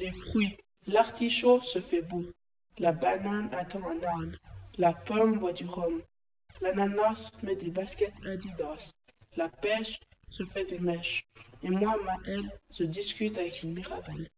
des fruits. L'artichaut se fait beau. La banane attend un âne. La pomme boit du rhum. L'ananas met des baskets Adidas. La pêche se fait des mèches. Et moi, Maël, je discute avec une mirabelle.